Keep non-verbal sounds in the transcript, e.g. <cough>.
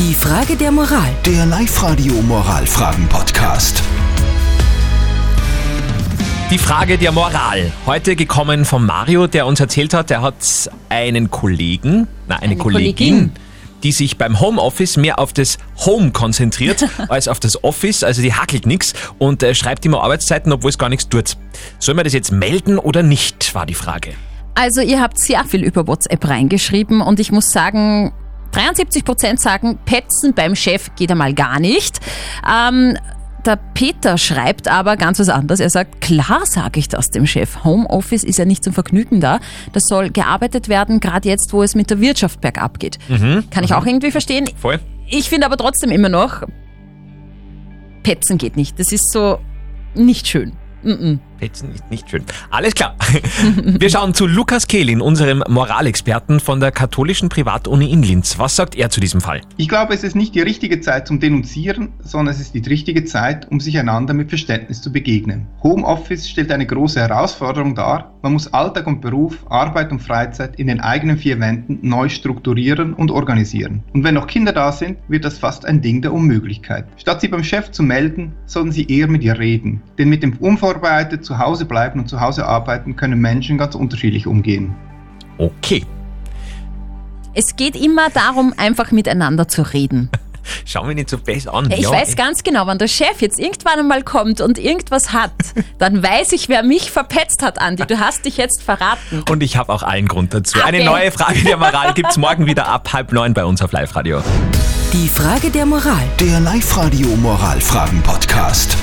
Die Frage der Moral. Der Live-Radio Moralfragen-Podcast. Die Frage der Moral. Heute gekommen von Mario, der uns erzählt hat, er hat einen Kollegen, na, eine, Eine Kollegin, Kollegin. die sich beim Homeoffice mehr auf das Home konzentriert <laughs> als auf das Office. Also die hackelt nichts und äh, schreibt immer Arbeitszeiten, obwohl es gar nichts tut. Soll man das jetzt melden oder nicht, war die Frage. Also ihr habt sehr viel über WhatsApp reingeschrieben und ich muss sagen, 73% sagen, Petzen beim Chef geht einmal gar nicht. Ähm, der Peter schreibt aber ganz was anderes. Er sagt, klar sage ich das dem Chef. Homeoffice ist ja nicht zum Vergnügen da. Das soll gearbeitet werden, gerade jetzt, wo es mit der Wirtschaft bergab geht. Kann ich auch irgendwie verstehen. Voll? Ich finde aber trotzdem immer noch, Petzen geht nicht. Das ist so nicht schön. Mm-mm. Petzen ist nicht schön. Alles klar. <laughs> Wir schauen zu Lukas Kehlin, unserem Moralexperten von der katholischen Privatuni in Linz. Was sagt er zu diesem Fall? Ich glaube, es ist nicht die richtige Zeit zum Denunzieren, sondern es ist die richtige Zeit, um sich einander mit Verständnis zu begegnen. Homeoffice stellt eine große Herausforderung dar. Man muss Alltag und Beruf, Arbeit und Freizeit in den eigenen vier Wänden neu strukturieren und organisieren. Und wenn noch Kinder da sind, wird das fast ein Ding der Unmöglichkeit. Statt sie beim Chef zu melden, sollten sie eher mit ihr reden. Denn mit dem unvorbereitet zu Hause bleiben und zu Hause arbeiten können Menschen ganz unterschiedlich umgehen. Okay. Es geht immer darum, einfach miteinander zu reden. Schau mich nicht so fest an. Ich Ja, weiß ganz genau, wenn der Chef jetzt irgendwann einmal kommt und irgendwas hat, <laughs> dann weiß ich, wer mich verpetzt hat, Andi. Du hast dich jetzt verraten. Und ich habe auch allen Grund dazu. Eine Okay. neue Frage der Moral gibt's morgen wieder ab halb neun bei uns auf Live-Radio. Die Frage der Moral. Der Live-Radio Moralfragen-Podcast.